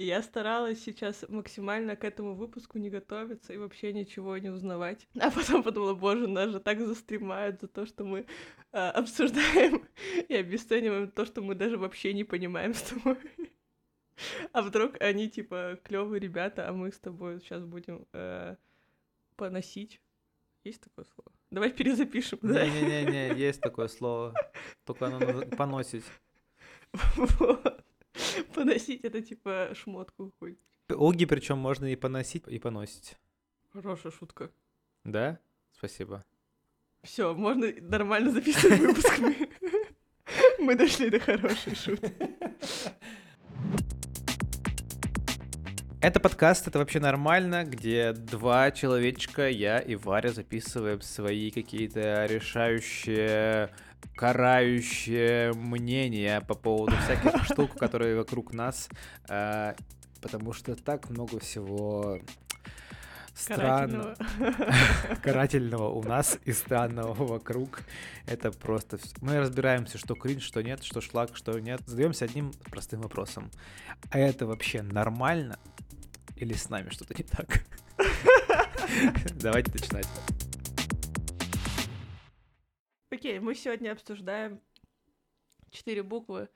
И я старалась сейчас максимально к этому выпуску не готовиться и вообще ничего не узнавать. А потом подумала, боже, нас же так застремают за то, что мы э, обсуждаем и обесцениваем то, что мы даже вообще не понимаем с тобой. А вдруг они типа клевые ребята, а мы с тобой сейчас будем э, поносить. Есть такое слово? Давай перезапишем. Не-не-не, есть такое слово. Только оно надо поносить. Вот. Поносить это типа шмотку хоть. Оги причем можно и поносить, и поносить. Хорошая шутка. Да? Спасибо. Все, можно нормально записывать выпуск. Мы, мы дошли до хорошей шутки. Это подкаст, это вообще нормально, где два человечка, я и Варя, записываем свои какие-то решающие, карающие мнения по поводу всяких штук, которые вокруг нас, э, потому что так много всего странного, карательного у нас и странного вокруг. Это просто... Мы разбираемся, что кринж, что нет, что шлак, что нет. Задаемся одним простым вопросом. А это вообще нормально? Или с нами что-то не так? Давайте начинать. Окей, мы сегодня обсуждаем четыре буквы,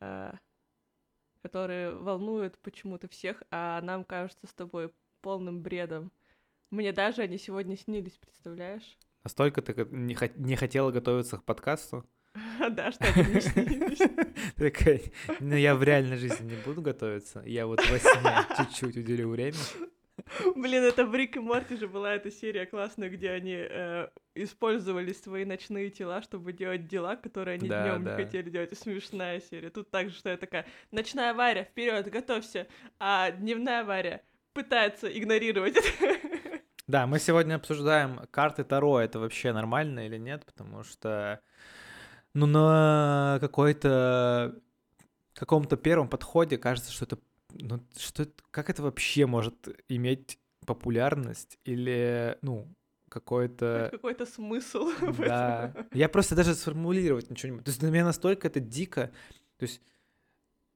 э, которые волнуют почему-то всех, а нам кажется с тобой полным бредом. Мне даже они сегодня снились, представляешь? Настолько ты не, не хотела готовиться к подкасту? Да, что они мне снились. Такая, ну я в реальной жизни не буду готовиться, я вот во сне чуть-чуть уделю время. Блин, это в Рик и Морти же была эта серия классная, где они э, использовали свои ночные тела, чтобы делать дела, которые они Да, днем да. не хотели делать. Смешная серия. Тут также, что я такая, ночная Варя, вперед, готовься, а дневная Варя пытается игнорировать это. Да, мы сегодня обсуждаем карты Таро, это вообще нормально или нет, потому что, ну, на какой-то каком-то первом подходе кажется, что это, ну, что как это вообще может иметь популярность или, ну, какой-то... Какой-то смысл в Да. этом. Я просто даже сформулировать ничего не могу. То есть для меня настолько это дико. То есть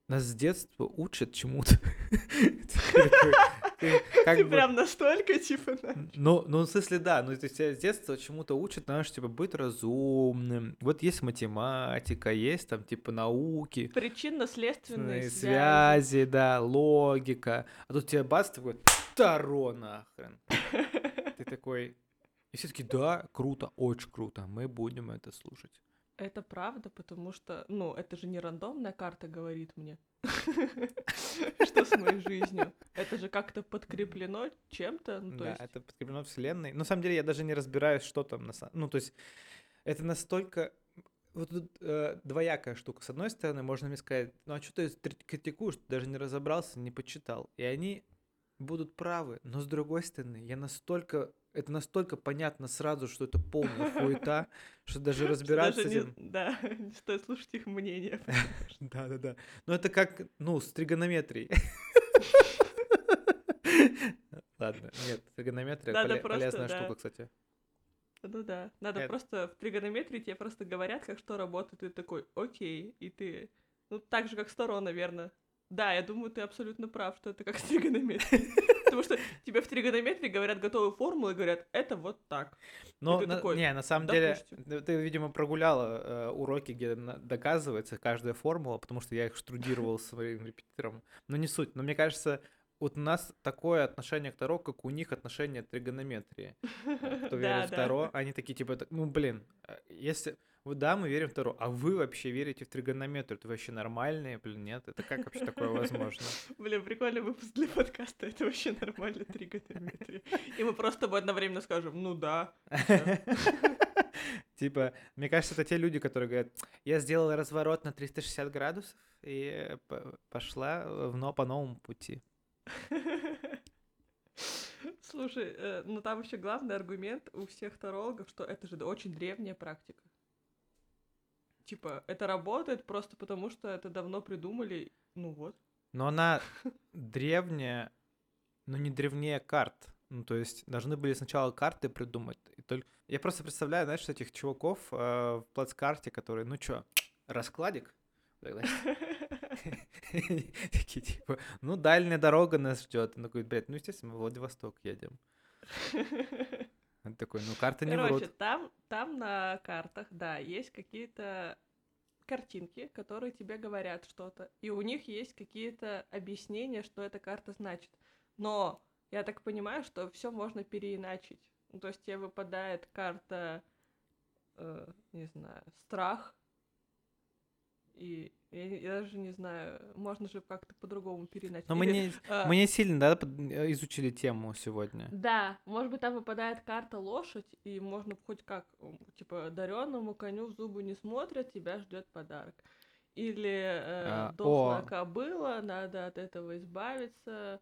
нас с детства учат чему-то. Ты как Ты бы- прям настолько, типа, ну, ну, в смысле, да, ну, то есть тебя с детства чему-то учат, знаешь, типа, быть разумным. Вот есть математика, есть там, типа, науки, Причинно-следственные связи, связи. да, логика. А тут тебе бац, такой, Таро нахрен. Ты такой, и все таки да, круто, очень круто, мы будем это слушать. Это правда, потому что, ну, это же не рандомная карта говорит мне, что с моей жизнью. Это же как-то подкреплено чем-то, ну, да, это подкреплено вселенной. На самом деле я даже не разбираюсь, что там на самом... Ну, то есть это настолько... Вот тут э, двоякая штука. С одной стороны, можно мне сказать, ну а что ты критикуешь, ты даже не разобрался, не почитал. И они будут правы. Но с другой стороны, я настолько... Это настолько понятно сразу, что это полная хуета, что даже разбираться с этим... Да, не стоит слушать их мнение. Да-да-да. Ну это как, ну, с тригонометрией. Ладно, нет, тригонометрия полезная штука, кстати. Ну да, надо просто в тригонометрии тебе просто говорят, как что работает, и ты такой, окей, и ты, ну так же, как с Таро, наверное. Да, я думаю, ты абсолютно прав, что это как с тригонометрией. Потому что тебе в тригонометрии говорят готовые формулы, говорят, это вот так. Но, на- такой, не, на самом деле, «Допустим». ты, ты, видимо, прогуляла э, уроки, где доказывается каждая формула, потому что я их штрудировал своим репетитором. Но не суть. Но мне кажется, вот у нас такое отношение к Таро, как у них отношение к тригонометрии. Э, Кто верит в. Таро, они такие, типа, ну, блин, э, если... Вот да, мы верим в Таро, а вы вообще верите в тригонометрию? Это вообще нормальные, блин, нет? Это как вообще такое возможно? Блин, прикольный выпуск для подкаста, это вообще нормально, тригонометрия. И мы просто тобой одновременно скажем, ну да. Типа, мне кажется, это те люди, которые говорят, я сделала разворот на 360 градусов и пошла в, но по новому пути. Слушай, э, ну там еще главный аргумент у всех тарологов, что это же очень древняя практика. Типа, это работает просто потому, что это давно придумали, ну вот. Но она древняя, но не древнее карт. Ну, то есть должны были сначала карты придумать. И только... Я просто представляю, знаешь, этих чуваков э, в плацкарте, которые, ну чё, раскладик? Такие типа, ну, дальняя дорога нас ждет. Он такой, блядь, ну, естественно, мы в Владивосток едем. Он такой, ну, карты не Короче, врут. там, там на картах, да, есть какие-то картинки, которые тебе говорят что-то, и у них есть какие-то объяснения, что эта карта значит. Но я так понимаю, что все можно переиначить. Ну, то есть тебе выпадает карта, э, не знаю, страх, и я, я даже не знаю, можно же как-то по-другому переиначить. Но мы Или, не, а, мы не сильно, да, э, изучили тему сегодня. Да, может быть, там выпадает карта лошадь, и можно хоть как, типа, дареному коню в зубы не смотрят, тебя ждет подарок. Или э, А, дохлая о. кобыла, надо от этого избавиться,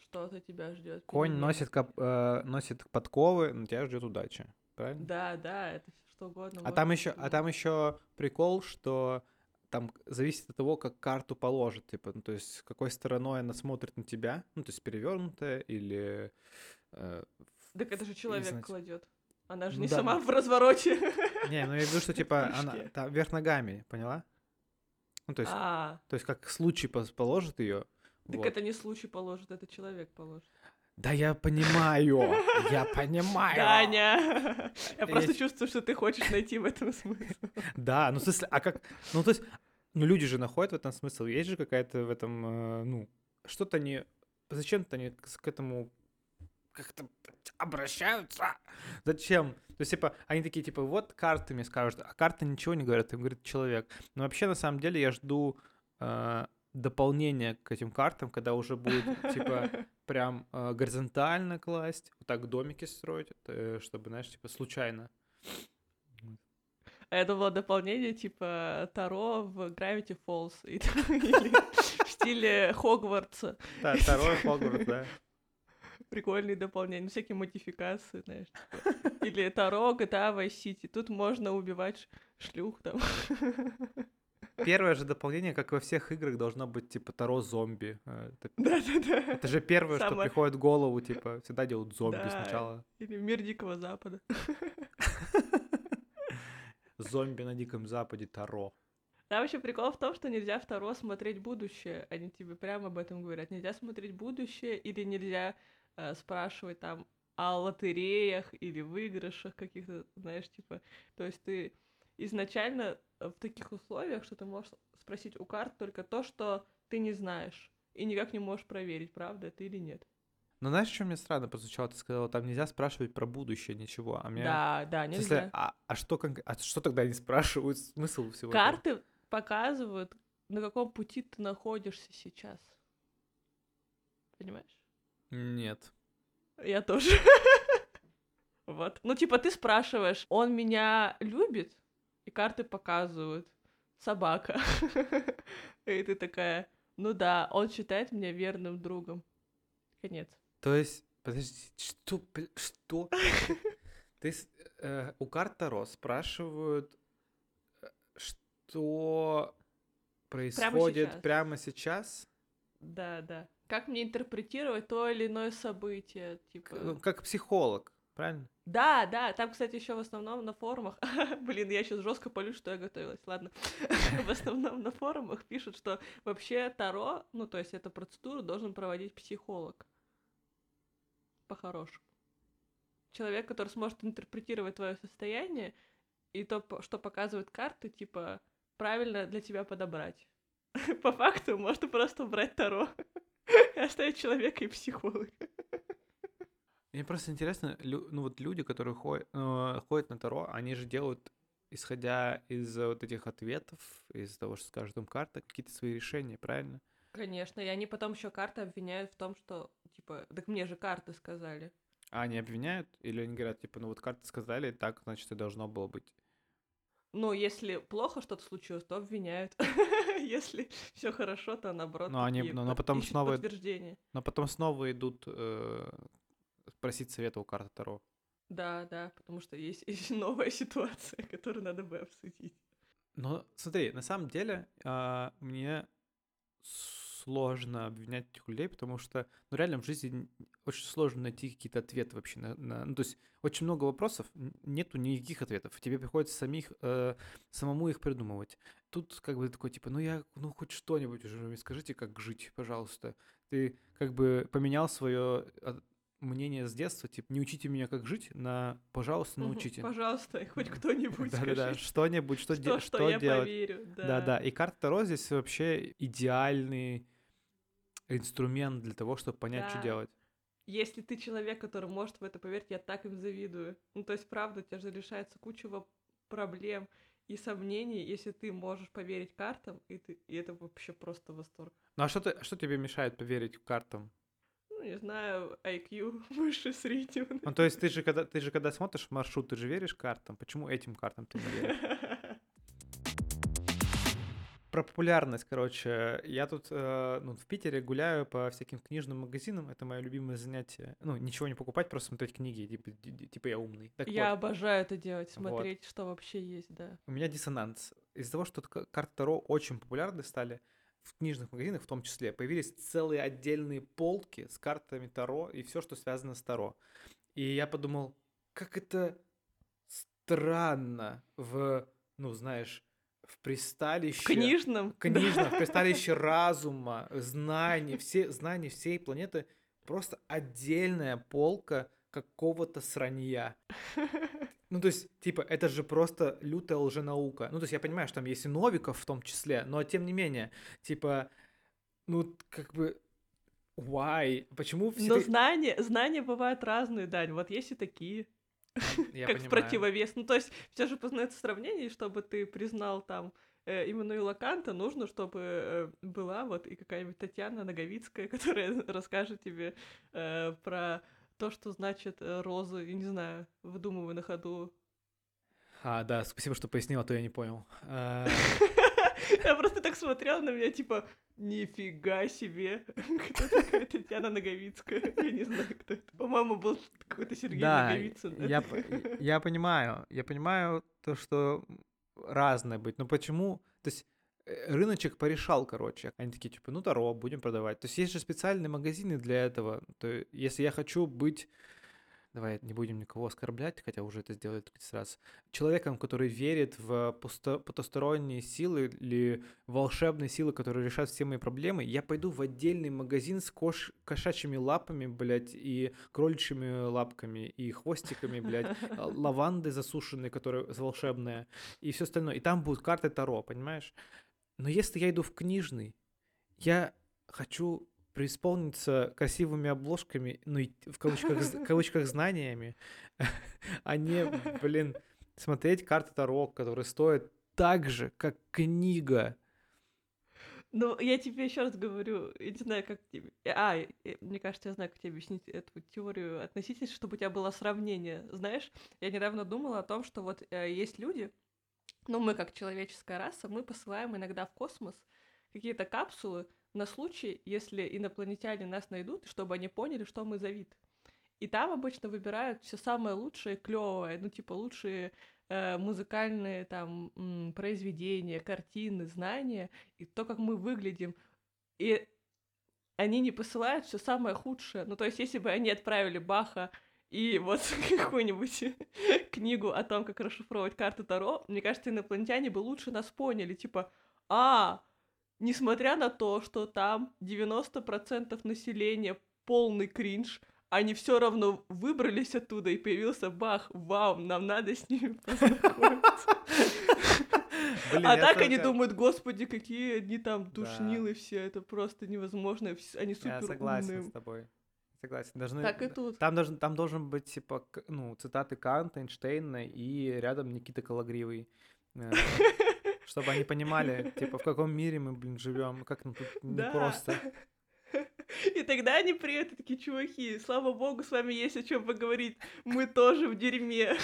что-то тебя ждет. Конь носит, коп- э, носит подковы, но тебя ждет удача. Правильно? Да, да, это что угодно. А там еще, а там еще прикол, что там зависит от того, как карту положит, типа, ну, то есть какой стороной она смотрит на тебя, ну, то есть перевернутая или э, Так это же человек знаете. кладет. Она же Ну не да, сама ну- в развороте. Не, ну я имею в виду, что типа она там вверх ногами, поняла? Ну, то есть, А, то есть как случай положит ее. так это не случай положит, это человек положит. Да я понимаю, я понимаю. Даня! Я просто чувствую, что ты хочешь найти в этом смысл. Да, ну в смысле, а как, ну то есть, ну люди же находят в этом смысл, есть же какая-то в этом, э, ну, что-то они, зачем-то они к к этому как-то обращаются. Зачем? То есть, типа, они такие, типа, вот карты мне скажут, а карты ничего не говорят, им говорит человек. Но вообще, на самом деле, я жду э, дополнения к этим картам, когда уже будет, типа, прям э, горизонтально класть, вот так домики строить, э, чтобы, знаешь, типа, случайно. А это было дополнение типа Таро в Gravity Falls и или в стиле Хогвартса. Да, второй Хогвартс, да. Прикольные дополнения, ну, всякие модификации, знаешь. типа. Или Таро, GTA, Vice City. Тут можно убивать шлюх там. Первое же дополнение, как во всех играх, должно быть типа Таро зомби. Э, Да-да-да. это же первое, что приходит в голову, типа, всегда делают зомби Да. сначала. Или Мир Дикого Запада. Зомби на Диком Западе Таро. Там еще прикол в том, что нельзя в Таро смотреть будущее. Они тебе прямо об этом говорят. Нельзя смотреть будущее или нельзя э, спрашивать там о лотереях или выигрышах каких-то, знаешь, типа. То есть ты изначально э, в таких условиях, что ты можешь спросить у карт только то, что ты не знаешь. И никак не можешь проверить, правда это или нет. Но знаешь, что мне странно прозвучало? Ты сказала, там нельзя спрашивать про будущее ничего. А меня... Да, да, В смысле, нельзя. а, а что, а что тогда они спрашивают? Смысл всего этого? Карты показывают, на каком пути ты находишься сейчас. Понимаешь? Нет. Я тоже. Вот. Ну, типа, ты спрашиваешь, он меня любит? И карты показывают. Собака. И ты такая, ну да, он считает меня верным другом. Конец. То есть, подожди, что, что? То есть, э, у карт Таро спрашивают, э, что происходит сейчас. прямо сейчас, Да, да. Как мне интерпретировать то или иное событие? Типа. Ну, как психолог, правильно? Да, да, там, кстати, еще в основном на форумах. Блин, я сейчас жестко полю, что я готовилась. Ладно. В основном на форумах пишут, что вообще Таро, ну, то есть эту процедуру должен проводить психолог. По-хорошему. Человек, который сможет интерпретировать твое состояние и то, что показывают карты, типа, правильно для тебя подобрать. По факту можно просто брать Таро и оставить человека и психолога. Мне просто интересно, лю- ну вот люди, которые ходят, э, ходят на Таро, они же делают, исходя из э, вот этих ответов, из того, что скажут им карта, какие-то свои решения, правильно? Конечно, и они потом еще карты обвиняют в том, что, типа, так мне же карты сказали. А они обвиняют? Или они говорят, типа, ну вот карты сказали, так, значит, и должно было быть. Ну, если плохо что-то случилось, то обвиняют. Если все хорошо, то наоборот. Но они- но- но потом снова-. Но потом снова идут э, просить совета у карты Таро. Да, да, потому что есть, есть новая ситуация, которую надо бы обсудить. Но смотри, на самом деле, а, мне сложно обвинять этих людей, потому что, ну, реально в жизни очень сложно найти какие-то ответы вообще на, на- ну, то есть очень много вопросов, нету никаких ответов, тебе приходится самих, э, самому их придумывать. Тут как бы такой, типа, ну, я, ну, хоть что-нибудь уже мне скажите, как жить, пожалуйста. Ты как бы поменял свое мнение с детства, типа, не учите меня, как жить, на, пожалуйста, научите. Пожалуйста, хоть кто-нибудь Да-да-да, скажите, что-нибудь, что, что, де- что что я делать. поверю. Да-да, и карта Таро здесь вообще идеальный инструмент для того, чтобы понять, что Да. делать. Если ты человек, который может в это поверить, я так им завидую. Ну, то есть, правда, у тебя же решается куча проблем и сомнений, если ты можешь поверить картам, и, ты, и это вообще просто восторг. Ну а что, ты, что тебе мешает поверить картам? Ну, не знаю, IQ выше среднего. Ну, то есть ты же, когда, ты же когда смотришь маршрут, ты же веришь картам. Почему этим картам ты не веришь? Про популярность, короче. Я тут э, ну, в Питере гуляю по всяким книжным магазинам. Это мое любимое занятие. Ну, ничего не покупать, просто смотреть книги. Типа, типа я умный. Так Я вот, обожаю это делать, Вот. смотреть, что вообще есть, да. у меня диссонанс. Из-за того, что ка- карты Таро очень популярны стали, в книжных магазинах в том числе, появились целые отдельные полки с картами Таро и все, что связано с Таро. И я подумал, как это странно в, ну, знаешь, в присталище... В книжном. Книжном, в присталище разума, знаний, все знания всей планеты, просто отдельная полка какого-то сранья. Ну, то есть, типа, это же просто лютая лженаука. Ну, то есть, я понимаю, что там есть и Новиков в том числе, но тем не менее, типа, ну, как бы, why? Почему все... Но знания, знания бывают разные, Дань. Вот есть и такие, Я как в понимаю. противовес. Ну, то есть, все же познается сравнение, и чтобы ты признал там э, Иммануила Канта, нужно, чтобы э, была вот и какая-нибудь Татьяна Наговицкая, которая расскажет тебе э, про то, что значит э, розы, я не знаю, выдумывай на ходу. А, да, спасибо, что пояснила, а то я не понял. А, Я просто так смотрела на меня, типа, нифига себе, кто такая Татьяна Наговицкая? Я не знаю, кто это. По-моему, был какой-то Сергей Да, Наговицын. я, п- я понимаю, я понимаю то, что разное быть, но почему, то есть рыночек порешал, короче, они такие, типа, ну, Таро, будем продавать, то есть есть же специальные магазины для этого, то е- если я хочу быть, давай не будем никого оскорблять, хотя уже это сделали 30 раз, человеком, который верит в пусто- потусторонние силы или волшебные силы, которые решат все мои проблемы, я пойду в отдельный магазин с кош- кошачьими лапами, блядь, и кроличьими лапками, и хвостиками, блядь, лаванды засушенные, которые волшебная, и все остальное. И там будут карты Таро, понимаешь? Но если я иду в книжный, я хочу преисполниться красивыми обложками, ну и в кавычках, кавычках знаниями, а не, блин, смотреть карты Таро, которые стоят так же, как книга. Ну, я тебе еще раз говорю, я не знаю, как тебе... А, мне кажется, я знаю, как тебе объяснить эту теорию относительности, чтобы у тебя было сравнение. Знаешь, я недавно думала о том, что вот э, есть люди, ну, мы как человеческая раса, мы посылаем иногда в космос какие-то капсулы на случай, если инопланетяне нас найдут, чтобы они поняли, что мы за вид. И там обычно выбирают все самое лучшее, клевое, ну, типа, лучшие э, музыкальные там м, произведения, картины, знания, и то, как мы выглядим. И они не посылают все самое худшее. Ну, то есть, если бы они отправили Баха и вот какую-нибудь книгу о том, как расшифровывать карты Таро, мне кажется, инопланетяне бы лучше нас поняли. Типа, а, несмотря на то, что там 90% населения полный кринж, они все равно выбрались оттуда, и появился Бах. Вау, нам надо с ними познакомиться. Блин, А я так они только- думают, господи, какие они там Да. душнилы все, это просто невозможно, они Я супер согласен умные. с тобой. Согласен. Должны... Так и тут. Там должен, там должен быть, типа, ну, цитаты Канта, Эйнштейна и рядом Никита Калагривый. э, Чтобы они понимали, типа, в каком мире мы, блин, живем, как нам тут непросто. И тогда они привет, и такие чуваки, слава богу, с вами есть о чем поговорить. Мы тоже в дерьме.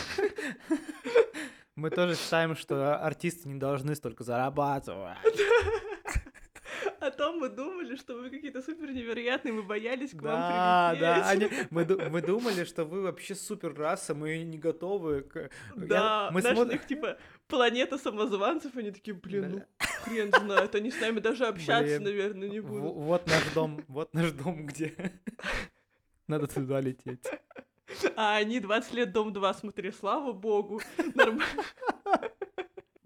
Мы тоже считаем, что артисты не должны столько зарабатывать. А то мы думали, что вы какие-то супер невероятные, мы боялись к Да, вам да, прилететь. они- мы, ду- мы думали, что вы вообще супер раса, мы не готовы. к- Я- Да, мы знаешь, у смотрим. них типа планета самозванцев, они такие, блин, ну хрен знает, они с нами даже общаться, Блин, наверное, не будут. Вот наш дом, вот наш дом где. Надо туда лететь. А они 20 лет Дом 2 смотрели, слава богу, нормально.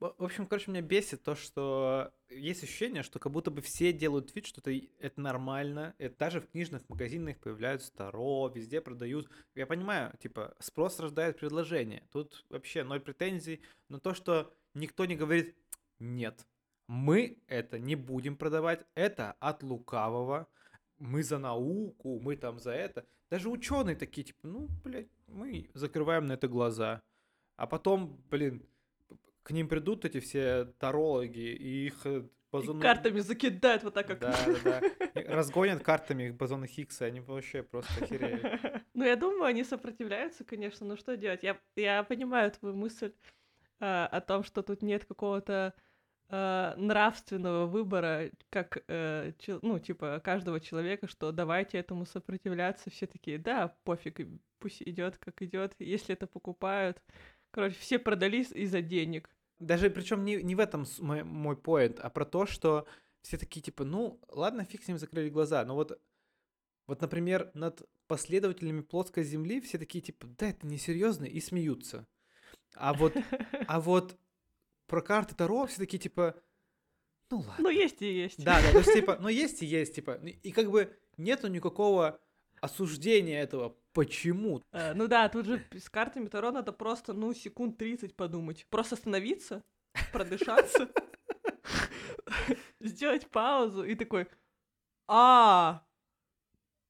В общем, короче, меня бесит то, что есть ощущение, что как будто бы все делают вид, что это, это нормально. Это даже в книжных магазинах появляются Таро, везде продают. Я понимаю, типа, спрос рождает предложение. Тут вообще ноль претензий. Но то, что никто не говорит, нет, мы это не будем продавать, это от лукавого, мы за науку, мы там за это. Даже ученые такие, типа, ну, блядь, мы закрываем на это глаза. А потом, блин, к ним придут эти все тарологи, и их э, И картами закидают вот так, как... Да, да, да. Разгонят картами их бозона Хиггса, они вообще просто охереют. Ну, я думаю, они сопротивляются, конечно, но что делать? Я, я понимаю твою мысль а, о том, что тут нет какого-то а, нравственного выбора, как, э, ну, типа, каждого человека, что давайте этому сопротивляться. Все такие, да, пофиг, пусть идет как идет, если это покупают. Короче, все продались из-за денег. Даже причем не, не в этом мой, мой поинт, а про то, что все такие типа, ну, ладно, фиг с ним закрыли глаза, но вот, вот, например, над последователями плоской земли все такие типа, да, это несерьезно, и смеются. А вот, а вот про карты Таро все такие типа, ну ладно. Ну, есть и есть. Да, да, то есть, типа, ну есть и есть, типа, и как бы нету никакого осуждения этого. Почему? Э, Ну да, тут же с картами Таро надо просто, ну, секунд 30 подумать. Просто остановиться, продышаться, сделать паузу и такой, а,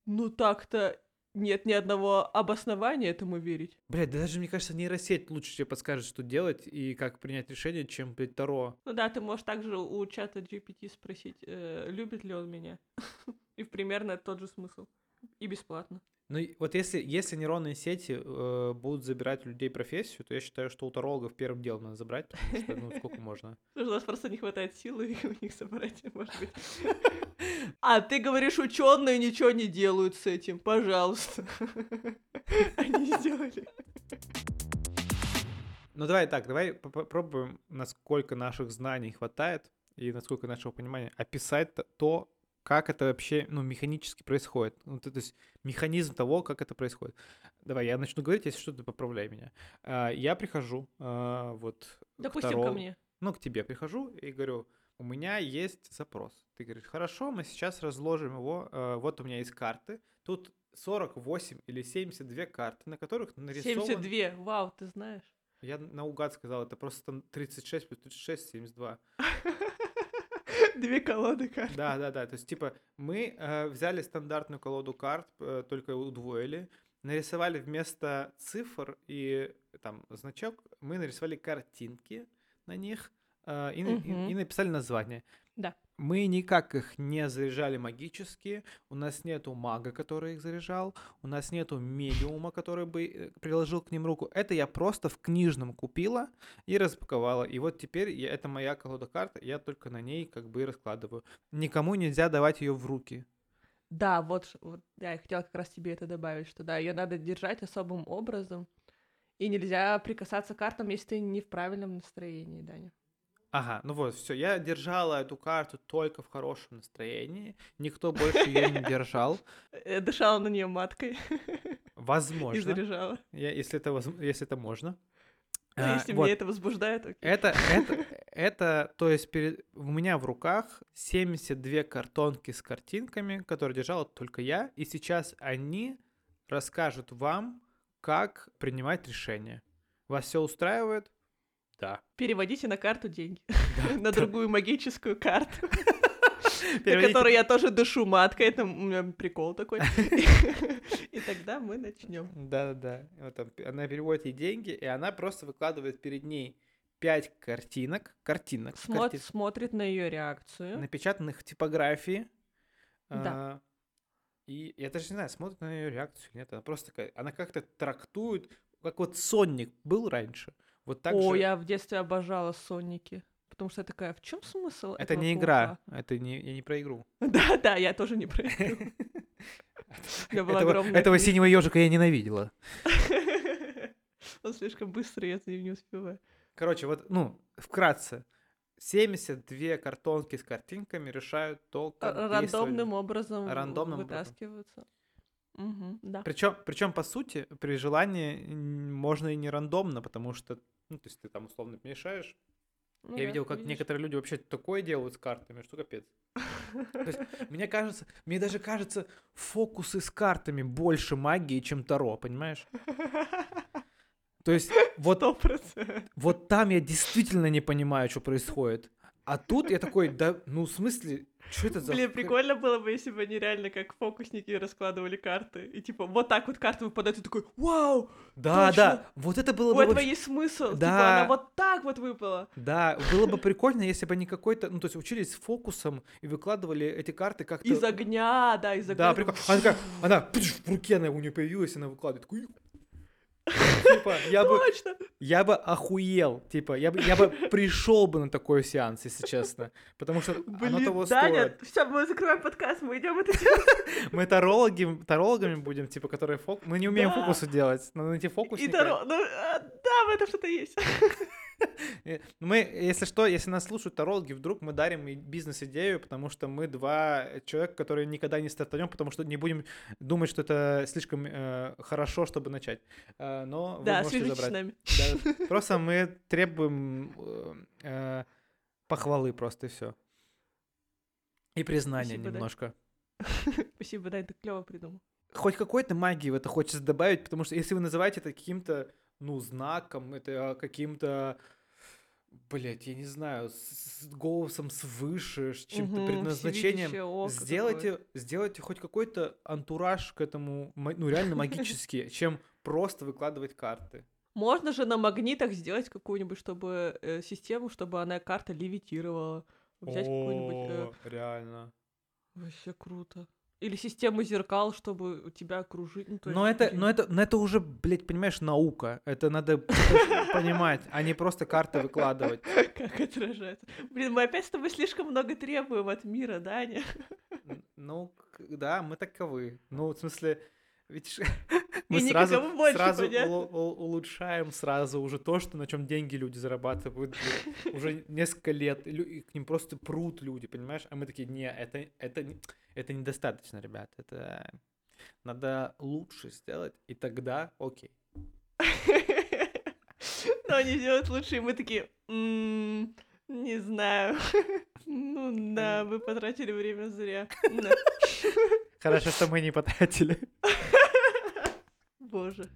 ну так-то нет ни одного обоснования этому верить. Блядь, да даже, мне кажется, нейросеть лучше тебе подскажет, что делать и как принять решение, чем, блядь, Таро. Ну да, ты можешь также у чата GPT спросить, э, любит ли он меня. И примерно тот же смысл. И бесплатно. Ну, вот если, если нейронные сети э, будут забирать у людей профессию, то я считаю, что у тарологов первым делом надо забрать, потому что, ну, сколько можно. Потому что у нас просто не хватает силы у них собрать, может быть. А ты говоришь, ученые ничего не делают с этим, пожалуйста. Они сделали. Ну, давай так, давай поп- попробуем, насколько наших знаний хватает и насколько нашего понимания описать то, как это вообще, ну, механически происходит. Ну, то, то есть механизм того, как это происходит. Давай, я начну говорить, если что, ты поправляй меня. А, я прихожу, а, вот... Допустим, ко Таро- мне. ну, к тебе прихожу и говорю, у меня есть запрос. Ты говоришь, хорошо, мы сейчас разложим его. э, вот у меня есть карты. Тут 48 или 72 карты, на которых нарисован... 72, вау, ты знаешь. Я наугад сказал, это просто там 36 плюс 36, 72. Две колоды карт. Да, да, да. То есть, типа, мы э, взяли стандартную колоду карт, э, только удвоили, нарисовали вместо цифр и там значок, мы нарисовали картинки на них э, и, на- и- и написали название. Да. Мы никак их не заряжали магически, у нас нету мага, который их заряжал, у нас нету медиума, который бы э, приложил к ним руку. Это я просто в книжном купила и распаковала. И вот теперь я, это моя колода карт, я только на ней как бы и раскладываю. Никому нельзя давать ее в руки. Да, вот, вот я хотела как раз тебе это добавить, что да, ее надо держать особым образом. И нельзя прикасаться к картам, если ты не в правильном настроении, Даня. Ага, ну вот, все, я держала эту карту только в хорошем настроении, никто больше ее не держал. Э, Дышала на нее маткой и Возможно, заряжала. я- если, это, возм- если это можно. Ну, А, если вот. меня это возбуждает, окей. Это, это, это, то есть перед, у меня в руках 72 картонки с картинками, которые держала только я, и сейчас они расскажут вам, как принимать решение. Вас все устраивает? Да. Переводите на карту деньги. Да, На да. другую магическую карту, на которой я тоже дышу маткой. Это у меня прикол такой. И тогда мы начнем. Вот там п- она переводит ей деньги, и она просто выкладывает перед ней 5 картинок, картинок, карти- Смотрит на ее реакцию. напечатанных в типографии. Да. А, И я даже не знаю, смотрит на ее реакцию или нет. Она просто такая, она как-то трактует, как вот Сонник был раньше. Вот так О, же. я в детстве обожала Сонники. Потому что я такая, в чем смысл Это не паука?» игра, это не, я не про игру. Да, да, я тоже не про игру. Этого, синего ежика я ненавидела. Он слишком быстрый, я за ним не успеваю. Короче, вот, ну, вкратце. 72 картонки с картинками решают только Р- Рандомным образом Рандомным вытаскиваются. Мгм, да. Причем, причем, по сути, при желании можно и не рандомно, потому что, ну, то есть ты там условно мешаешь. Ну Я да, видел, как видишь. некоторые люди вообще такое делают с картами, что капец. То есть, мне кажется, мне даже кажется, фокусы с картами больше магии, чем Таро, понимаешь? То есть, вот, Сто процентов. вот там я действительно не понимаю, что происходит. А тут я такой, да, ну, в смысле, что это за... Блин, прикольно было бы, если бы они реально как фокусники раскладывали карты. И типа вот так вот карта выпадает, и такой, вау, Да, точно. да, вот это было у бы этого вообще- есть смысл. Типа Да. она вот так вот выпала. Да, было бы прикольно, если бы они какой-то, ну, то есть учились фокусом и выкладывали эти карты как-то... Из огня, да, из огня. Да, прикольно. Она она в руке она у нее появилась, она выкладывает. Такой, Типа, я бы, я бы охуел, типа, я бы, я бы пришел бы на такой сеанс, если честно, потому что оно Блин, того Даня, стоит. все, мы закрываем подкаст, мы идем это делать. Мы тарологи, тарологами будем, типа, которые фок... Мы не умеем Да. фокусы делать, надо найти И фокусника. Таро, ну, а, да, в этом что-то есть. Мы, если что, если нас слушают тарологи, вдруг мы дарим бизнес-идею, потому что мы два человека, которые никогда не стартанем, потому что не будем думать, что это слишком э, хорошо, чтобы начать. Э, но вы Да, можете забрать. нами. Да, просто мы требуем э, э, похвалы просто и все. И признания Спасибо, да. немножко. Спасибо, Дань, ты клево придумал. Хоть какой-то магии в это хочется добавить, потому что если вы называете это каким-то, ну, знаком, это каким-то, блять, я не знаю, с, с голосом свыше, с чем-то Мгм, предназначением, сделайте, сделайте хоть какой-то антураж к этому, ну, реально магический, чем просто выкладывать карты. Можно же на магнитах сделать какую-нибудь, чтобы э, систему, чтобы она карта левитировала. Взять какую-нибудь. э, реально. вообще круто. Или систему зеркал, чтобы у тебя окружить. Ну, Но это, но это, но это уже, блядь, понимаешь, наука. Это надо понимать, а не просто карты выкладывать. Как отражается. Блин, мы опять с тобой слишком много требуем от мира, Даня. Н- Ну, да, мы таковы. Ну, в смысле, видишь, И мы сразу, больше, сразу улу- ул- улучшаем сразу уже то, что на чем деньги люди зарабатывают уже несколько лет. И к ним просто прут люди, понимаешь? А мы такие, не, это, это, это недостаточно, ребят. Это надо лучше сделать, и тогда окей. Но они делают лучше, и мы такие, «М, не знаю. Ну да, вы потратили время зря. Хорошо, что мы не потратили. Боже.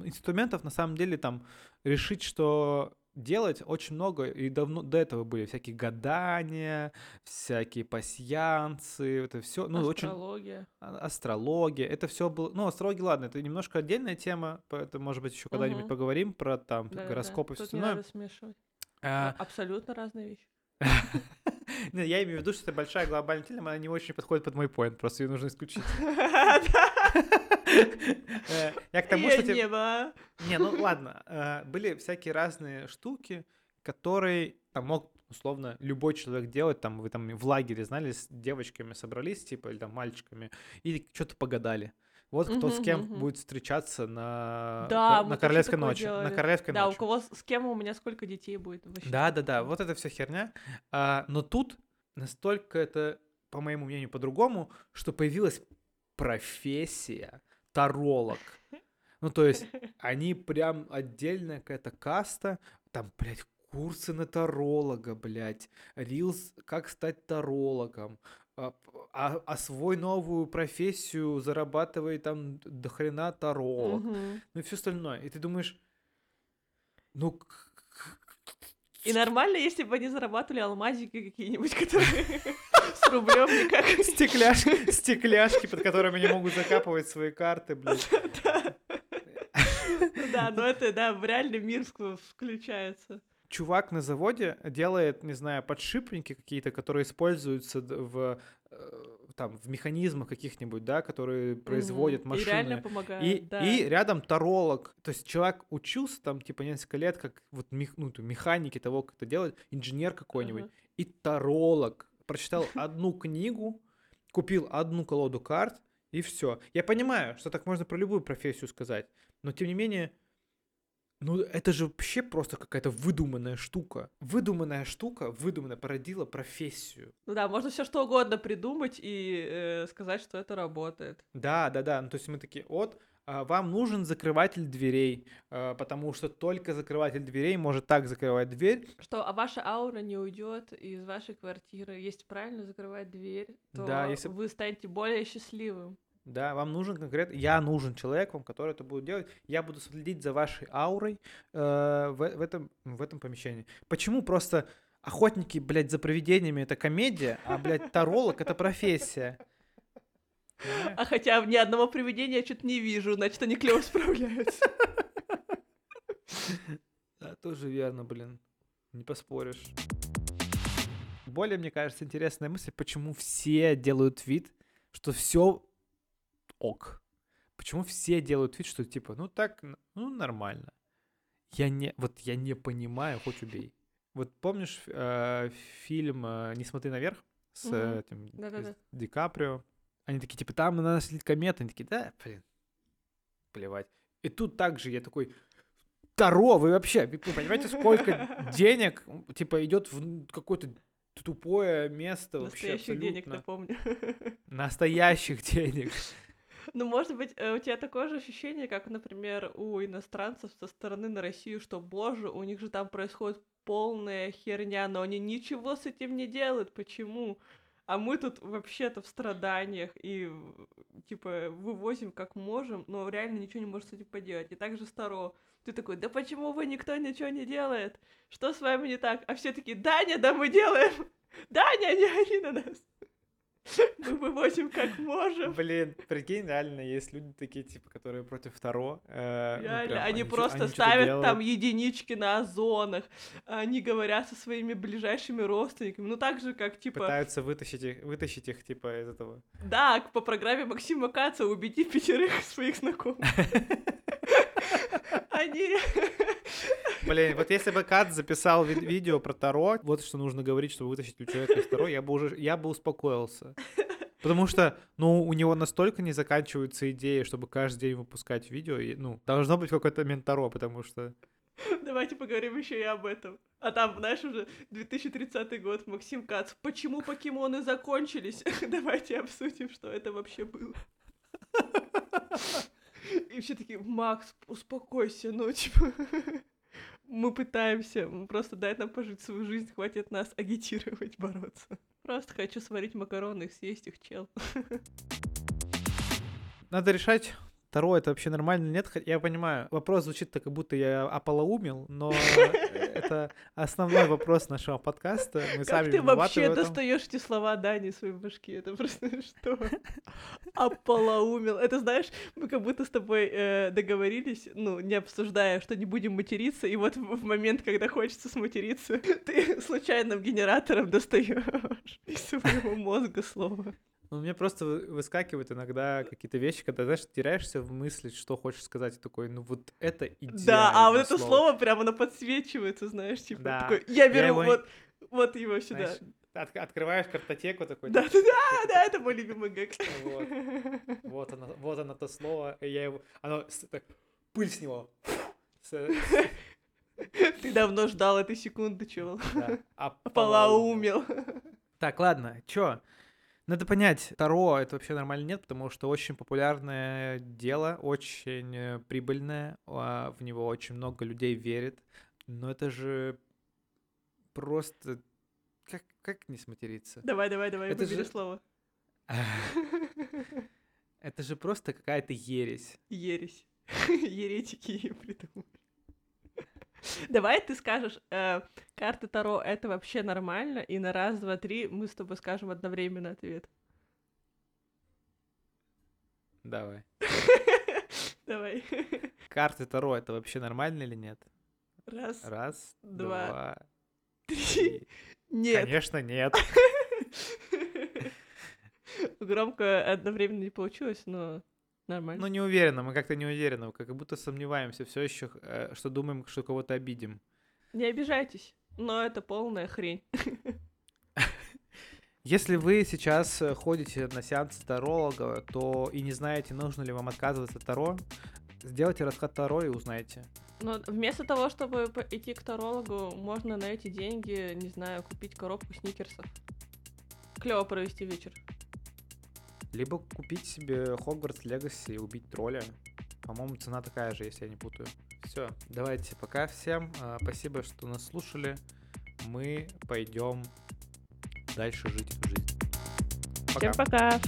инструментов на самом деле там решить, что делать очень много, и давно до этого были всякие гадания, всякие пасьянцы, это все, ну, очень Астрология. а- астрология, это все было, ну, астрология, ладно, это немножко отдельная тема, поэтому, может быть, еще когда-нибудь Мгм. поговорим про там Да-да-да. гороскоп и все остальное. надо смешивать. А, Абсолютно разные вещи. я имею в виду, что это большая глобальная тема, она не очень подходит под мой поинт, просто ее нужно исключить. Э, Я к тому, что... Не ну ладно, э, были всякие разные штуки, которые там мог условно любой человек делать, там вы там в лагере, знали, с девочками собрались, типа, или там мальчиками, и что-то погадали. Вот кто с Мгм, кем мгм. будет встречаться на, Да, на королевской ночи. На королевской Да, у ночи. кого с с кем у меня сколько детей будет вообще. Да, да, да, вот это вся херня. А, но тут настолько это, по моему мнению, по-другому, что появилась профессия таролог. Ну, то есть, они прям отдельная какая-то каста, там, блядь, курсы на таролога, блядь, рилс, как стать тарологом, а, п- а, освой новую профессию, зарабатывай там до хрена таролог, Мгм. ну и все остальное. И ты думаешь, ну, И нормально, если бы они зарабатывали алмазики какие-нибудь, которые с рублем никак. Стекляшки, стекляшки, под которыми они могут закапывать свои карты, блин. Да. Но это, да, в реальный мир вк- включается. Чувак на заводе делает, не знаю, подшипники какие-то, которые используются в, э, там в механизмах каких-нибудь, да, которые производят Мгм. машины. И реально помогает, И, да. и рядом таролог. То есть человек учился там, типа, несколько лет, как вот мех- ну, механики того, как это делать, инженер какой-нибудь. Ага. И таролог. Прочитал одну книгу, купил одну колоду карт, и все. Я понимаю, что так можно про любую профессию сказать, но тем не менее, ну это же вообще просто какая-то выдуманная штука. Выдуманная штука, выдуманная породила профессию. Ну да, можно все что угодно придумать и э, сказать, что это работает. Да, да, да. Ну, то есть мы такие, вот, а, вам нужен закрыватель дверей, а, потому что только закрыватель дверей может так закрывать дверь. Что, а ваша аура не уйдет из вашей квартиры. Если правильно закрывать дверь, то Да, если- вы станете более счастливым. Да, вам нужен конкретно, я нужен человек вам, который это будет делать. Я буду следить за вашей аурой э, в, в этом, в этом помещении. Почему просто охотники, блядь, за привидениями это комедия, а, блядь, таролог это профессия? А хотя ни одного привидения я что-то не вижу, значит, они клево справляются. Да, тоже верно, блин. Не поспоришь. Более, мне кажется, интересная мысль, почему все делают вид, что все ок. Почему все делают вид, что типа, ну так, ну нормально. Я не, вот я не понимаю, хоть убей. Вот помнишь э, фильм э, «Не смотри наверх» с э, этим Да-да-да. с Ди Каприо? Они такие, типа, там на нас летит комета. Они такие, да, блин, плевать. И тут также я такой, Таро, вы вообще, вы понимаете, сколько денег, типа, идет в какое-то тупое место вообще Настоящих денег абсолютно. напомню. Настоящих денег. Ну, может быть, э, у тебя такое же ощущение, как, например, у иностранцев со стороны на Россию, что, боже, у них же там происходит полная херня, но они ничего с этим не делают. Почему? А мы тут вообще-то в страданиях и, типа, вывозим как можем, но реально ничего не можем с этим поделать. И также Старо. Ты такой, да почему вы никто ничего не делает? Что с вами не так? А все такие, Даня, да мы делаем! Даня, не ори на нас! Мы вывозим как можем. Блин, прикинь, реально есть люди такие, типа, которые против Таро. э, ну, прям они просто они ставят там единички на озонах, они говорят со своими ближайшими родственниками, ну так же, как, типа, Пытаются вытащить их, вытащить их, типа, из этого. да, по программе Максима Каца убеди пятерых своих знакомых. Они... Блин, вот если бы Кат записал ви- видео про Таро, вот что нужно говорить, чтобы вытащить у человека из Таро, я бы уже, я бы успокоился. Потому что, ну, у него настолько не заканчиваются идеи, чтобы каждый день выпускать видео, и, ну, должно быть какой-то ментаро, потому что... Давайте поговорим еще и об этом. А там, знаешь, уже 2030 год, Максим Кац. Почему покемоны закончились? Давайте обсудим, что это вообще было. И все такие, Макс, успокойся, ну, типа, мы пытаемся, просто дай нам пожить свою жизнь, хватит нас агитировать, бороться. Просто хочу сварить макароны и съесть их, чел. Надо решать, Таро это вообще нормально нет. Я понимаю, вопрос звучит так, как будто я ополоумел, но это основной вопрос нашего подкаста. Мы сами Как ты виноваты вообще достаешь эти слова Дани своей башки? Это просто что? Ополоумел. Это знаешь, мы как будто с тобой э, договорились, ну, не обсуждая, что не будем материться, и вот в в момент, когда хочется сматериться, ты случайным генератором достаешь из своего мозга слово. Ну, у меня просто вы- выскакивают иногда какие-то вещи, когда, знаешь, теряешься в мысли, что хочешь сказать, и такой, ну вот это идеально. Да, а вот это слово прямо оно подсвечивается, знаешь, типа Да. такой, я Я беру его- вот, вот его сюда. Знаешь, от- открываешь картотеку такой, Да, да, да, да, это мой любимый гэг. Вот. вот оно, вот оно то слово, и я его, оно так, пыль с него. Ты давно ждал этой секунды, чел. да, Полоумел. Так, ладно, чё? Надо понять, Таро это вообще нормально нет, потому что очень популярное дело, очень э, прибыльное, а, в него очень много людей верит, но это же просто... Как, как не сматериться? Давай, давай, давай, Это выбери же- слово. Это же просто какая-то ересь. Ересь. Еретики ее придумали. Давай ты скажешь, э, карты Таро это вообще нормально, и на раз, два, три мы с тобой скажем одновременно ответ. Давай. Давай. Карты Таро это вообще нормально или нет? Раз, Раз, Два, два, три. три. Нет. Конечно, нет. громко одновременно не получилось, но нормально. Ну, не уверенно, мы как-то не уверены, как будто сомневаемся все еще, э, что думаем, что кого-то обидим. Не обижайтесь, но это полная хрень. Если вы сейчас э, ходите на сеанс таролога, то и не знаете, нужно ли вам отказываться от Таро, сделайте расклад Таро и узнайте. Но вместо того, чтобы идти к тарологу, можно на эти деньги, не знаю, купить коробку сникерсов. Клево провести вечер. Либо купить себе Хогвартс Легаси и убить тролля. По-моему, цена такая же, если я не путаю. Все, давайте, пока всем. А, Спасибо, что нас слушали. Мы пойдем дальше жить жизнь. Пока. Всем пока!